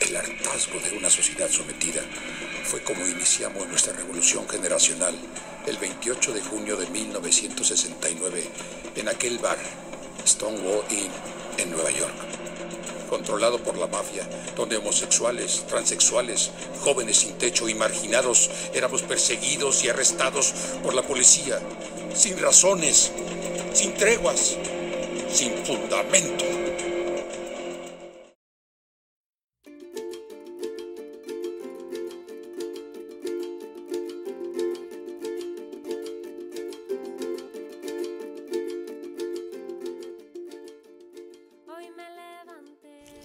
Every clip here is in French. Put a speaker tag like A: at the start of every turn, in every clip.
A: El hartazgo de una sociedad sometida fue como iniciamos nuestra revolución generacional el 28 de junio de 1969 en aquel bar, Stonewall Inn, en Nueva York. Controlado por la mafia, donde homosexuales, transexuales, jóvenes sin techo y marginados éramos perseguidos y arrestados por la policía, sin razones, sin treguas, sin fundamento.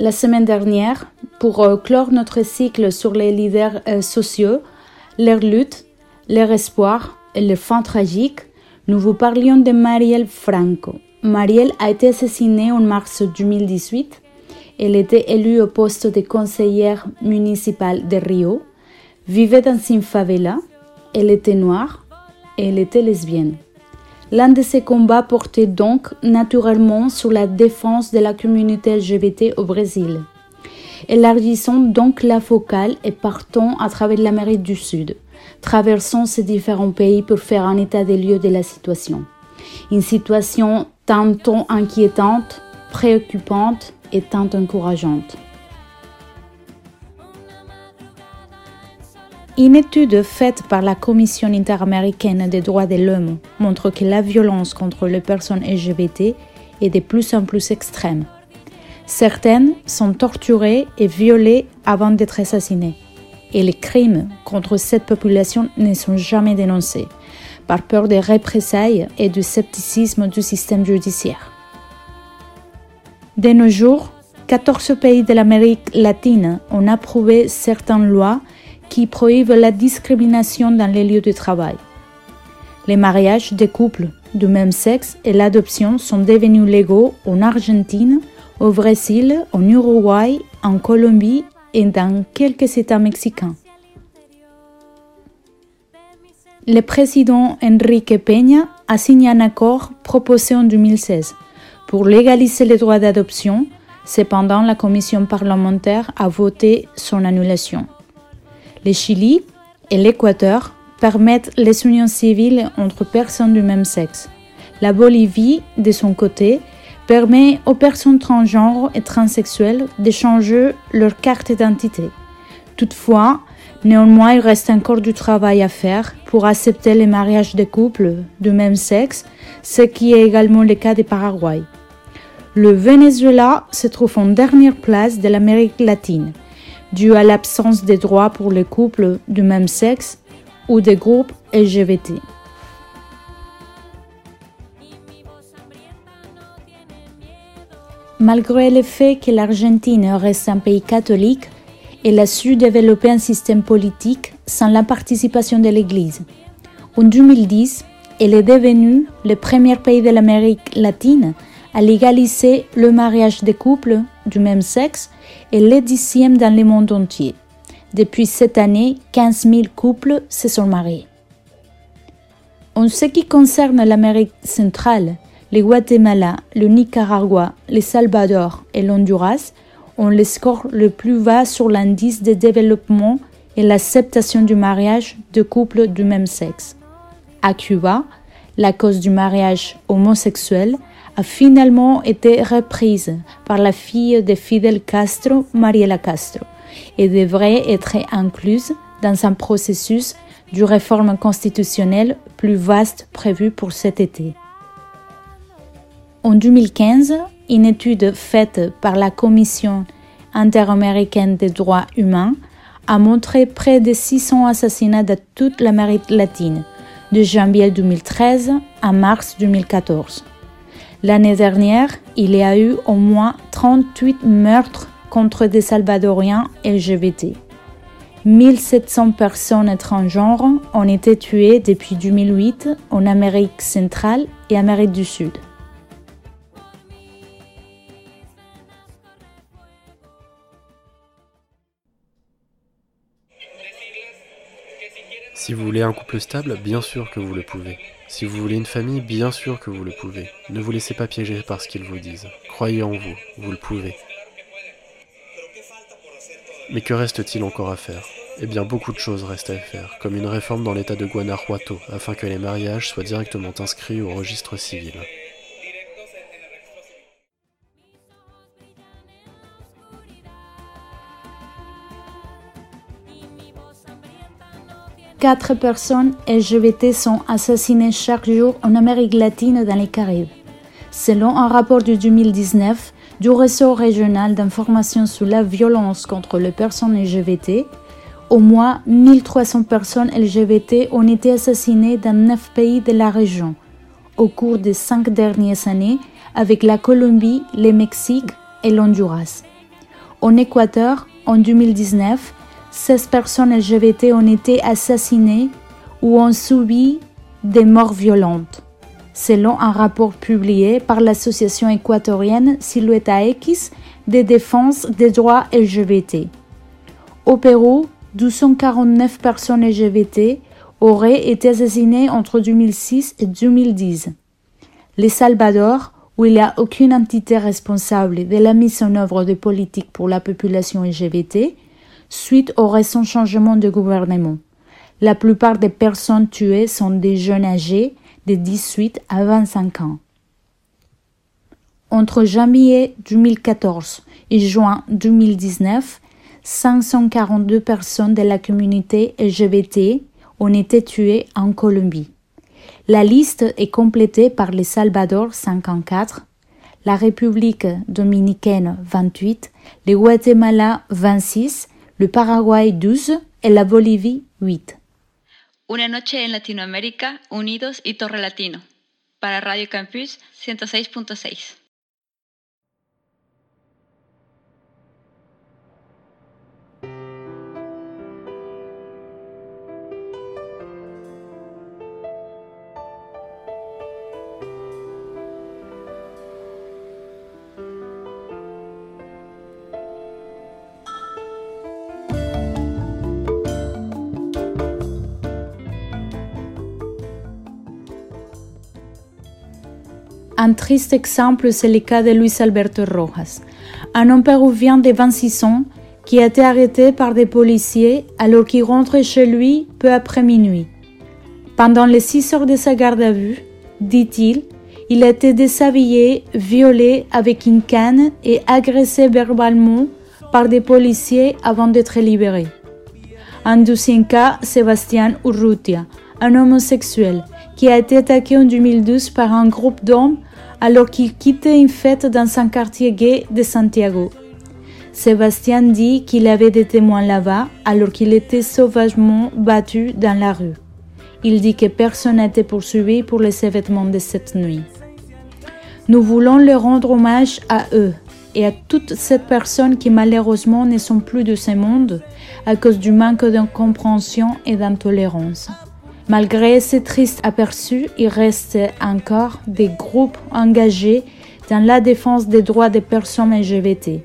B: La semaine dernière, pour euh, clore notre cycle sur les leaders euh, sociaux, leur lutte, leur espoir et leurs fins tragiques, nous vous parlions de Marielle Franco. Marielle a été assassinée en mars 2018. Elle était élue au poste de conseillère municipale de Rio, vivait dans une favela, elle était noire et elle était lesbienne. L'un de ses combats portait donc naturellement sur la défense de la communauté LGBT au Brésil. Élargissons donc la focale et partons à travers l'Amérique du Sud, traversons ces différents pays pour faire un état des lieux de la situation. Une situation tantôt inquiétante, préoccupante et tant encourageante. Une étude faite par la Commission interaméricaine des droits de l'homme montre que la violence contre les personnes LGBT est de plus en plus extrême. Certaines sont torturées et violées avant d'être assassinées. Et les crimes contre cette population ne sont jamais dénoncés, par peur des représailles et du scepticisme du système judiciaire. De nos jours, 14 pays de l'Amérique latine ont approuvé certaines lois qui prohibe la discrimination dans les lieux de travail. Les mariages des couples du même sexe et l'adoption sont devenus légaux en Argentine, au Brésil, en Uruguay, en Colombie et dans quelques États mexicains. Le président Enrique Peña a signé un accord proposé en 2016 pour légaliser les droits d'adoption, cependant la commission parlementaire a voté son annulation. Le Chili et l'Équateur permettent les unions civiles entre personnes du même sexe. La Bolivie, de son côté, permet aux personnes transgenres et transsexuelles de changer leur carte d'identité. Toutefois, néanmoins, il reste encore du travail à faire pour accepter les mariages de couples du même sexe, ce qui est également le cas du Paraguay. Le Venezuela se trouve en dernière place de l'Amérique latine dû à l'absence de droits pour les couples du même sexe ou des groupes LGBT. Malgré le fait que l'Argentine reste un pays catholique, elle a su développer un système politique sans la participation de l'Église. En 2010, elle est devenue le premier pays de l'Amérique latine à légaliser le mariage des couples du même sexe et le dixième dans le monde entier. Depuis cette année, 15 000 couples se sont mariés. En ce qui concerne l'Amérique centrale, le Guatemala, le Nicaragua, le Salvador et l'Honduras ont le score le plus bas sur l'indice de développement et l'acceptation du mariage de couples du même sexe. À Cuba, la cause du mariage homosexuel a finalement été reprise par la fille de Fidel Castro, Mariela Castro, et devrait être incluse dans un processus de réforme constitutionnelle plus vaste prévu pour cet été. En 2015, une étude faite par la Commission interaméricaine des droits humains a montré près de 600 assassinats de toute l'Amérique latine, de janvier 2013 à mars 2014. L'année dernière, il y a eu au moins 38 meurtres contre des Salvadoriens LGBT. 1700 personnes étrangères ont été tuées depuis 2008 en Amérique centrale et Amérique du Sud.
C: Si vous voulez un couple stable, bien sûr que vous le pouvez. Si vous voulez une famille, bien sûr que vous le pouvez. Ne vous laissez pas piéger par ce qu'ils vous disent. Croyez en vous, vous le pouvez. Mais que reste-t-il encore à faire? Eh bien, beaucoup de choses restent à faire, comme une réforme dans l'état de Guanajuato, afin que les mariages soient directement inscrits au registre civil.
B: Quatre personnes LGBT sont assassinées chaque jour en Amérique latine et dans les Caraïbes. Selon un rapport de 2019, du réseau régional d'information sur la violence contre les personnes LGBT, au moins 1300 personnes LGBT ont été assassinées dans neuf pays de la région au cours des cinq dernières années avec la Colombie, le Mexique et l'Honduras. En Équateur, en 2019, 16 personnes LGBT ont été assassinées ou ont subi des morts violentes selon un rapport publié par l'association équatorienne Silhouette X de défense des droits LGBT. Au Pérou, 249 personnes LGBT auraient été assassinées entre 2006 et 2010. Le Salvador, où il n'y a aucune entité responsable de la mise en œuvre des politiques pour la population LGBT, suite au récent changement de gouvernement. La plupart des personnes tuées sont des jeunes âgés de 18 à 25 ans. Entre janvier 2014 et juin 2019, 542 personnes de la communauté LGBT ont été tuées en Colombie. La liste est complétée par le Salvador 54, la République dominicaine 28, le Guatemala 26, le Paraguay 12 et la Bolivie 8.
D: Una noche en Latinoamérica, unidos y Torre Latino. Para Radio Campus 106.6.
B: Un triste exemple, c'est le cas de Luis Alberto Rojas, un homme péruvien de 26 ans qui a été arrêté par des policiers alors qu'il rentrait chez lui peu après minuit. Pendant les six heures de sa garde à vue, dit-il, il a été déshabillé, violé avec une canne et agressé verbalement par des policiers avant d'être libéré. Un deuxième cas, Sébastien Urrutia, un homosexuel qui a été attaqué en 2012 par un groupe d'hommes alors qu'il quittait une fête dans un quartier gay de Santiago. Sébastien dit qu'il avait des témoins là-bas alors qu'il était sauvagement battu dans la rue. Il dit que personne n'était poursuivi pour les événements de cette nuit. Nous voulons leur rendre hommage à eux et à toutes ces personnes qui malheureusement ne sont plus de ce monde à cause du manque de compréhension et d'intolérance. Malgré ces tristes aperçus, il reste encore des groupes engagés dans la défense des droits des personnes LGBT.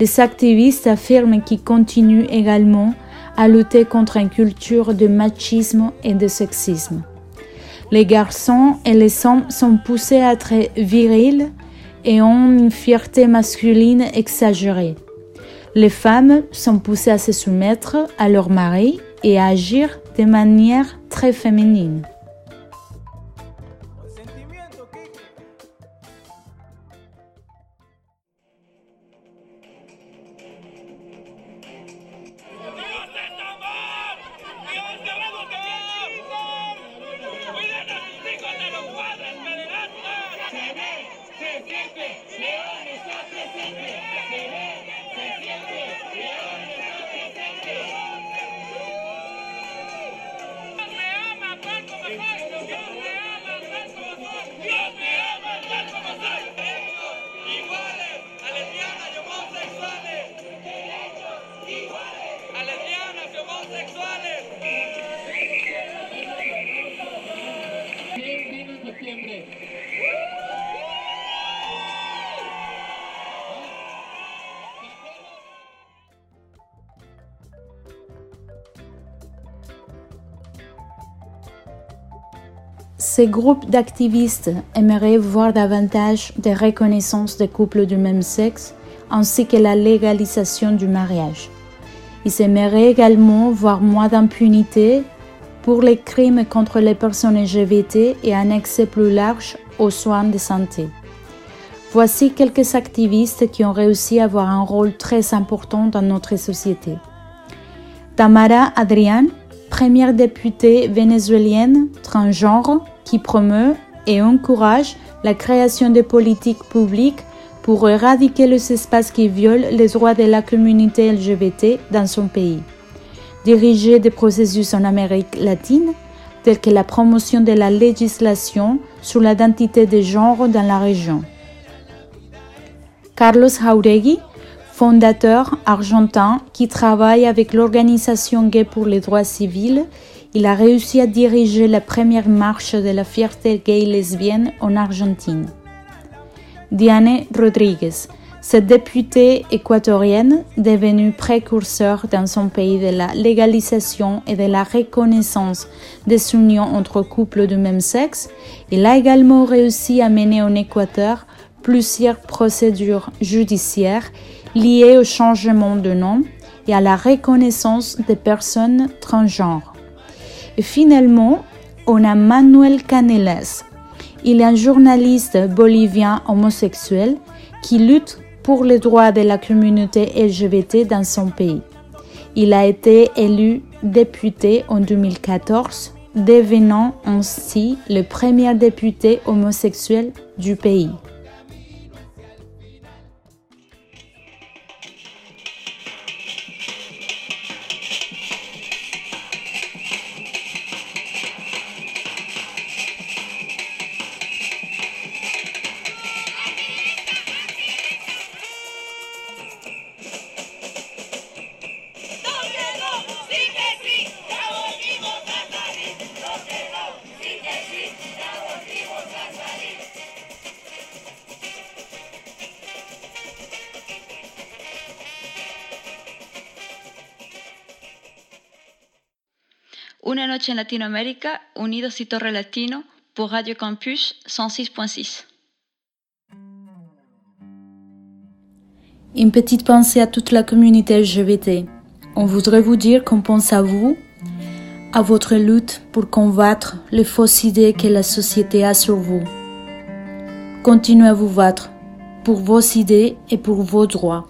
B: Les activistes affirment qu'ils continuent également à lutter contre une culture de machisme et de sexisme. Les garçons et les hommes sont poussés à être virils et ont une fierté masculine exagérée. Les femmes sont poussées à se soumettre à leur mari et à agir de manière très féminine. Ces groupes d'activistes aimeraient voir davantage de reconnaissance des couples du même sexe ainsi que la légalisation du mariage. Ils aimeraient également voir moins d'impunité pour les crimes contre les personnes LGBT et un accès plus large aux soins de santé. Voici quelques activistes qui ont réussi à avoir un rôle très important dans notre société. Tamara Adrian, première députée vénézuélienne transgenre qui promeut et encourage la création de politiques publiques pour éradiquer les espaces qui violent les droits de la communauté LGBT dans son pays. Diriger des processus en Amérique latine, tels que la promotion de la législation sur l'identité de genre dans la région. Carlos Jauregui, fondateur argentin qui travaille avec l'organisation Gay pour les droits civils, il a réussi à diriger la première marche de la fierté gay lesbienne en Argentine. Diane Rodriguez, cette députée équatorienne devenue précurseur dans son pays de la légalisation et de la reconnaissance des unions entre couples du même sexe, il a également réussi à mener en Équateur plusieurs procédures judiciaires liées au changement de nom et à la reconnaissance des personnes transgenres. Finalement, on a Manuel Canelas. Il est un journaliste bolivien homosexuel qui lutte pour les droits de la communauté LGBT dans son pays. Il a été élu député en 2014, devenant ainsi le premier député homosexuel du pays.
D: Una noche en Latinoamérica, Unidos y Torre Latino pour Radio Campus 106.6.
B: Une petite pensée à toute la communauté LGBT. On voudrait vous dire qu'on pense à vous, à votre lutte pour combattre les fausses idées que la société a sur vous. Continuez à vous battre pour vos idées et pour vos droits.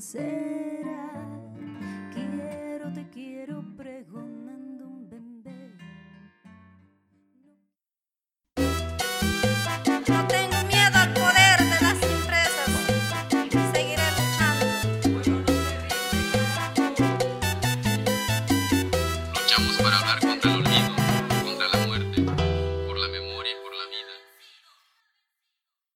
E: say